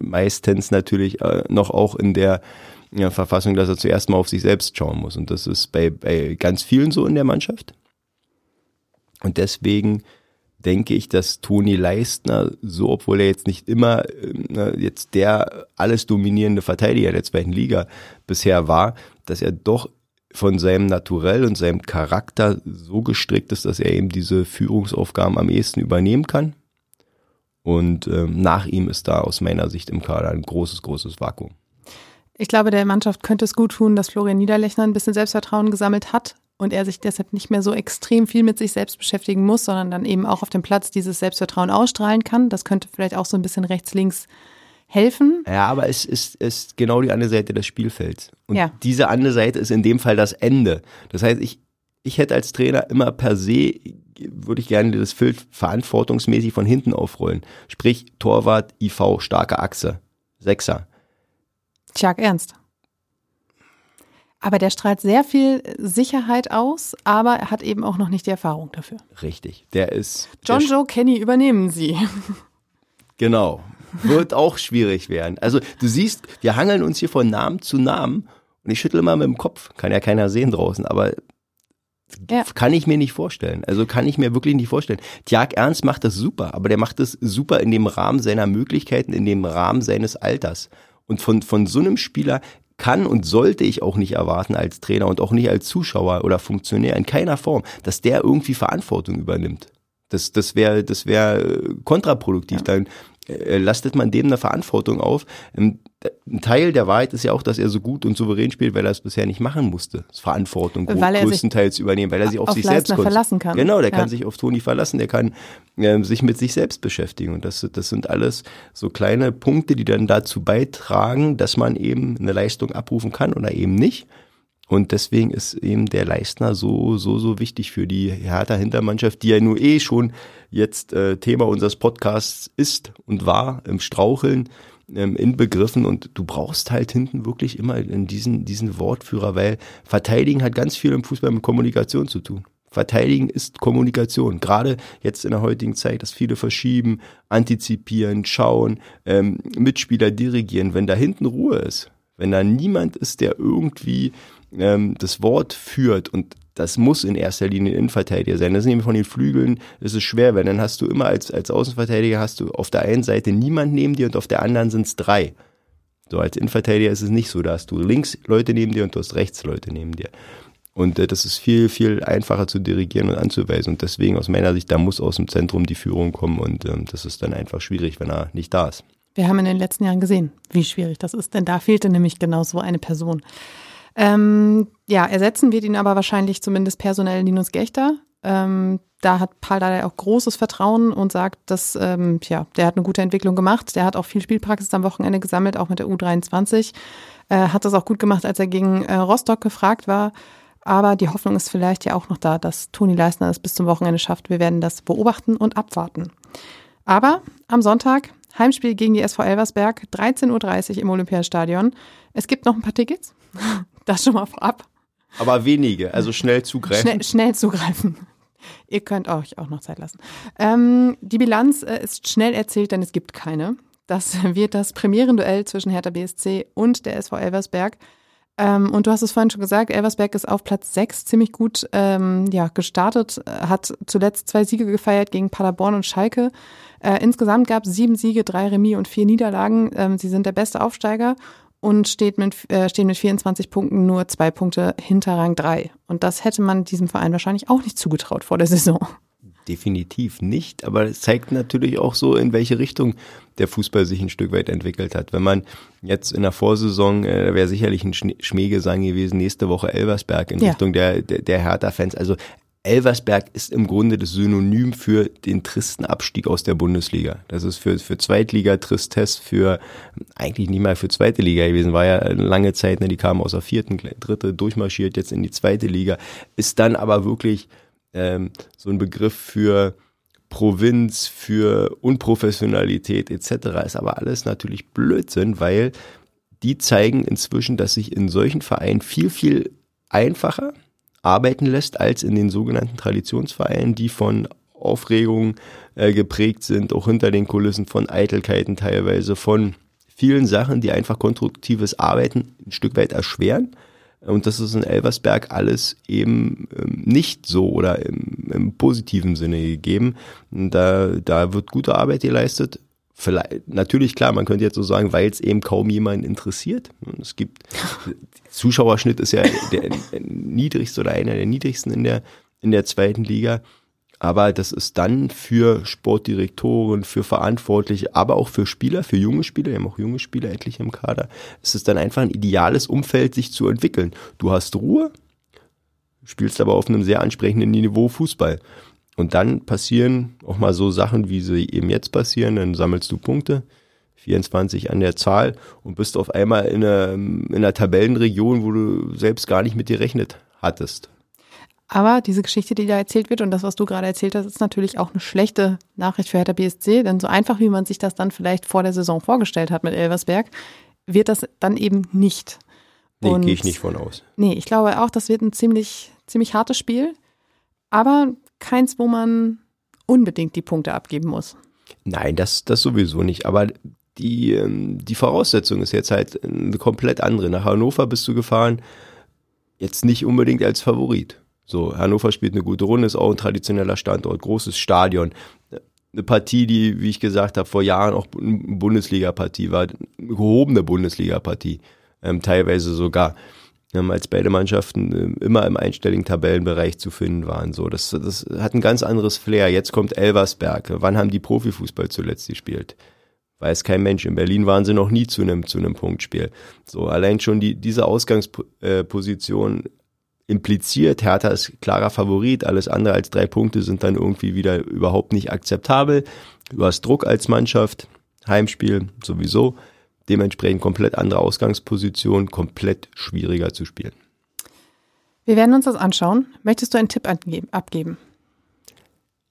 meistens natürlich äh, noch auch in der ja, Verfassung, dass er zuerst mal auf sich selbst schauen muss. Und das ist bei, bei ganz vielen so in der Mannschaft. Und deswegen denke ich, dass Toni Leistner, so obwohl er jetzt nicht immer äh, jetzt der alles dominierende Verteidiger der zweiten Liga bisher war, dass er doch von seinem Naturell und seinem Charakter so gestrickt ist, dass er eben diese Führungsaufgaben am ehesten übernehmen kann. Und ähm, nach ihm ist da aus meiner Sicht im Kader ein großes, großes Vakuum. Ich glaube, der Mannschaft könnte es gut tun, dass Florian Niederlechner ein bisschen Selbstvertrauen gesammelt hat und er sich deshalb nicht mehr so extrem viel mit sich selbst beschäftigen muss, sondern dann eben auch auf dem Platz dieses Selbstvertrauen ausstrahlen kann. Das könnte vielleicht auch so ein bisschen rechts, links helfen. Ja, aber es ist, ist genau die andere Seite des Spielfelds. Und Ja. diese andere Seite ist in dem Fall das Ende. Das heißt, ich, ich hätte als Trainer immer per se, würde ich gerne das Feld verantwortungsmäßig von hinten aufrollen. Sprich, Torwart, IV, starke Achse, Sechser. Tjag Ernst. Aber der strahlt sehr viel Sicherheit aus, aber er hat eben auch noch nicht die Erfahrung dafür. Richtig. Der ist. John der, Joe Kenny, übernehmen Sie. Genau. Wird auch schwierig werden. Also du siehst, wir hangeln uns hier von Namen zu Namen und ich schüttle mal mit dem Kopf. Kann ja keiner sehen draußen, aber Ja. kann ich mir nicht vorstellen. Also kann ich mir wirklich nicht vorstellen. Tjag Ernst macht das super, aber der macht das super in dem Rahmen seiner Möglichkeiten, in dem Rahmen seines Alters. Und von, von so einem Spieler kann und sollte ich auch nicht erwarten als Trainer und auch nicht als Zuschauer oder Funktionär in keiner Form, dass der irgendwie Verantwortung übernimmt. Das, das wäre das wär äh, kontraproduktiv. Dann äh, lastet man dem eine Verantwortung auf. Ähm, Ein Teil der Wahrheit ist ja auch, dass er so gut und souverän spielt, weil er es bisher nicht machen musste. Das Verantwortung Weil größtenteils übernehmen, weil er sich auf, auf sich Leistner selbst verlassen kann. Genau, der Ja. kann sich auf Toni verlassen, der kann ähm, sich mit sich selbst beschäftigen. Und das, das sind alles so kleine Punkte, die dann dazu beitragen, dass man eben eine Leistung abrufen kann oder eben nicht. Und deswegen ist eben der Leistner so, so, so wichtig für die Hertha Hintermannschaft, die ja nur eh schon jetzt äh, Thema unseres Podcasts ist und war im Straucheln, ähm, in Begriffen. Und du brauchst halt hinten wirklich immer in diesen, diesen Wortführer, weil Verteidigen hat ganz viel im Fußball mit Kommunikation zu tun. Verteidigen ist Kommunikation. Gerade jetzt in der heutigen Zeit, dass viele verschieben, antizipieren, schauen, ähm, Mitspieler dirigieren. Wenn da hinten Ruhe ist, wenn da niemand ist, der irgendwie ähm, das Wort führt und das muss in erster Linie ein Innenverteidiger sein. Das ist nämlich von den Flügeln, das ist schwer, weil dann hast du immer als, als Außenverteidiger hast du auf der einen Seite niemand neben dir und auf der anderen sind es drei. So als Innenverteidiger ist es nicht so, da hast du links Leute neben dir und du hast rechts Leute neben dir. Und äh, das ist viel, viel einfacher zu dirigieren und anzuweisen. Und deswegen aus meiner Sicht, da muss aus dem Zentrum die Führung kommen und ähm, das ist dann einfach schwierig, wenn er nicht da ist. Wir haben in den letzten Jahren gesehen, wie schwierig das ist, denn da fehlte nämlich genau so eine Person. Ähm, ja, ersetzen wird ihn aber wahrscheinlich zumindest personell Linus Gechter. Ähm, da hat Paul Dardai auch großes Vertrauen und sagt, dass, ähm, ja, der hat eine gute Entwicklung gemacht. Der hat auch viel Spielpraxis am Wochenende gesammelt, auch mit der U23. Äh, hat das auch gut gemacht, als er gegen äh, Rostock gefragt war. Aber die Hoffnung ist vielleicht ja auch noch da, dass Toni Leisner es bis zum Wochenende schafft. Wir werden das beobachten und abwarten. Aber am Sonntag Heimspiel gegen die SV Elversberg, 13.30 Uhr im Olympiastadion. Es gibt noch ein paar Tickets. Das schon mal vorab. Aber wenige, also schnell zugreifen. Schnell, schnell zugreifen. Ihr könnt euch auch noch Zeit lassen. Ähm, die Bilanz äh, ist schnell erzählt, denn es gibt keine. Das wird das Premierenduell zwischen Hertha BSC und der SV Elversberg. Ähm, und du hast es vorhin schon gesagt, Elversberg ist auf Platz 6 ziemlich gut ähm, ja, gestartet, äh, hat zuletzt zwei Siege gefeiert gegen Paderborn und Schalke. Äh, insgesamt gab es sieben Siege, drei Remis und vier Niederlagen. Ähm, sie sind der beste Aufsteiger und steht mit, äh, stehen mit 24 Punkten nur zwei Punkte hinter Rang 3. Und das hätte man diesem Verein wahrscheinlich auch nicht zugetraut vor der Saison. Definitiv nicht, aber es zeigt natürlich auch so, in welche Richtung der Fußball sich ein Stück weit entwickelt hat. Wenn man jetzt in der Vorsaison, äh, wäre sicherlich ein Schmähgesang gewesen, nächste Woche Elversberg in Ja. Richtung der, der, der Hertha-Fans. Also Elversberg ist im Grunde das Synonym für den tristen Abstieg aus der Bundesliga. Das ist für, für Zweitliga Tristesse, für eigentlich nicht mal für zweite Liga gewesen, war ja lange Zeit, ne, die kamen aus der vierten, dritte, durchmarschiert jetzt in die zweite Liga, ist dann aber wirklich ähm, so ein Begriff für Provinz, für Unprofessionalität etc. Ist aber alles natürlich Blödsinn, weil die zeigen inzwischen, dass sich in solchen Vereinen viel, viel einfacher arbeiten lässt als in den sogenannten Traditionsvereinen, die von Aufregung äh, geprägt sind, auch hinter den Kulissen von Eitelkeiten teilweise, von vielen Sachen, die einfach konstruktives Arbeiten ein Stück weit erschweren. Und das ist in Elversberg alles eben ähm, nicht so oder im, im positiven Sinne gegeben. Da, da wird gute Arbeit geleistet. Vielleicht, natürlich klar, man könnte jetzt so sagen, weil es eben kaum jemanden interessiert. Es gibt, Zuschauerschnitt ist ja der niedrigste oder einer der niedrigsten in der, in der zweiten Liga. Aber das ist dann für Sportdirektoren, für Verantwortliche, aber auch für Spieler, für junge Spieler, wir haben auch junge Spieler etliche im Kader, es ist dann einfach ein ideales Umfeld, sich zu entwickeln. Du hast Ruhe, spielst aber auf einem sehr ansprechenden Niveau Fußball. Und dann passieren auch mal so Sachen, wie sie eben jetzt passieren, dann sammelst du Punkte, 24 an der Zahl und bist auf einmal in einer, in einer Tabellenregion, wo du selbst gar nicht mit dir rechnet hattest. Aber diese Geschichte, die da erzählt wird und das, was du gerade erzählt hast, ist natürlich auch eine schlechte Nachricht für Hertha BSC, denn so einfach, wie man sich das dann vielleicht vor der Saison vorgestellt hat mit Elversberg, wird das dann eben nicht. Nee, gehe ich nicht von aus. Nee, ich glaube auch, das wird ein ziemlich, ziemlich hartes Spiel, aber keins, wo man unbedingt die Punkte abgeben muss. Nein, das, das sowieso nicht. Aber die, ähm, die Voraussetzung ist jetzt halt eine komplett andere. Nach Hannover bist du gefahren, jetzt nicht unbedingt als Favorit. So, Hannover spielt eine gute Runde, ist auch ein traditioneller Standort, großes Stadion. Eine Partie, die, wie ich gesagt habe, vor Jahren auch eine Bundesliga-Partie war, eine gehobene Bundesliga-Partie, ähm, teilweise sogar, als beide Mannschaften äh, immer im einstelligen Tabellenbereich zu finden waren. So, das, das hat ein ganz anderes Flair. Jetzt kommt Elversberg. Wann haben die Profifußball zuletzt gespielt? Weiß kein Mensch. In Berlin waren sie noch nie zu einem, zu einem Punktspiel. So, allein schon die, diese Ausgangsposition impliziert, Hertha ist klarer Favorit, alles andere als drei Punkte sind dann irgendwie wieder überhaupt nicht akzeptabel. Du hast Druck als Mannschaft, Heimspiel sowieso, dementsprechend komplett andere Ausgangsposition, komplett schwieriger zu spielen. Wir werden uns das anschauen. Möchtest du einen Tipp abgeben?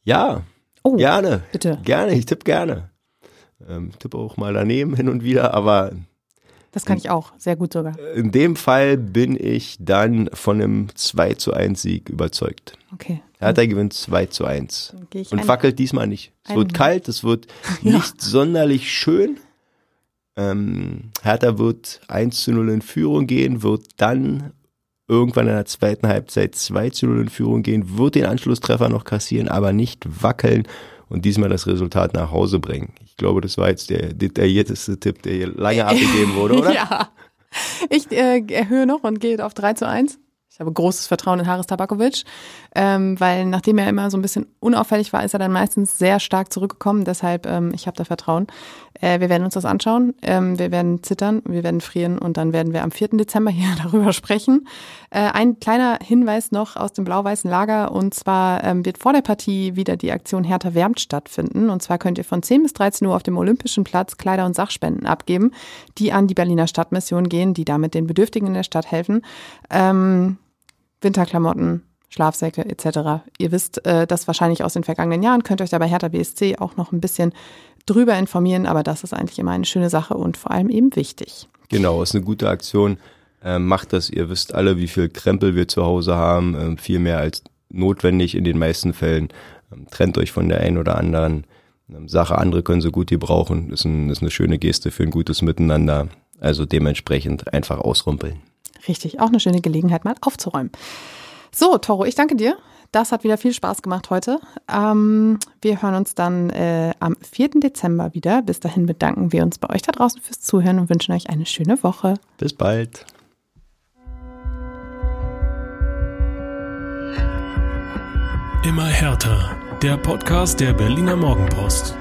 Ja, oh, gerne. Bitte. Gerne, ich tippe gerne. Ähm, tippe auch mal daneben hin und wieder, aber das kann ich auch, sehr gut sogar. In dem Fall bin ich dann von einem 2 zu 1 Sieg überzeugt. Okay. Hertha gewinnt 2 zu 1. Und fackelt diesmal nicht. Es wird kalt, es wird ja. nicht sonderlich schön. Ähm, Hertha wird 1 zu 0 in Führung gehen, wird dann irgendwann in der zweiten Halbzeit 2 zu 0 in Führung gehen, wird den Anschlusstreffer noch kassieren, aber nicht wackeln und diesmal das Resultat nach Hause bringen. Ich glaube, das war jetzt der detaillierteste Tipp, der hier lange abgegeben wurde, oder? ja. Ich äh, erhöhe noch und gehe auf 3 zu 1. Ich habe großes Vertrauen in Haris Tabakovic, ähm, weil nachdem er immer so ein bisschen unauffällig war, ist er dann meistens sehr stark zurückgekommen. Deshalb, ähm, ich habe da Vertrauen. Äh, wir werden uns das anschauen. Ähm, wir werden zittern, wir werden frieren und dann werden wir am 4. Dezember hier darüber sprechen. Äh, ein kleiner Hinweis noch aus dem blau-weißen Lager und zwar ähm, wird vor der Partie wieder die Aktion Hertha wärmt stattfinden. Und zwar könnt ihr von 10 bis 13 Uhr auf dem Olympischen Platz Kleider und Sachspenden abgeben, die an die Berliner Stadtmission gehen, die damit den Bedürftigen in der Stadt helfen. Ähm, Winterklamotten, Schlafsäcke etc. Ihr wisst äh, das wahrscheinlich aus den vergangenen Jahren, könnt euch dabei Hertha BSC auch noch ein bisschen drüber informieren, aber das ist eigentlich immer eine schöne Sache und vor allem eben wichtig. Genau, ist eine gute Aktion. Ähm, macht das, ihr wisst alle, wie viel Krempel wir zu Hause haben, ähm, viel mehr als notwendig in den meisten Fällen. Ähm, trennt euch von der einen oder anderen ähm, Sache, andere können so gut gebrauchen. Ist, ein, ist eine schöne Geste für ein gutes Miteinander. Also dementsprechend einfach ausrumpeln. Richtig, auch eine schöne Gelegenheit, mal aufzuräumen. So, Toro, ich danke dir. Das hat wieder viel Spaß gemacht heute. Ähm, wir hören uns dann äh, am 4. Dezember wieder. Bis dahin bedanken wir uns bei euch da draußen fürs Zuhören und wünschen euch eine schöne Woche. Bis bald. Immer härter. Der Podcast der Berliner Morgenpost.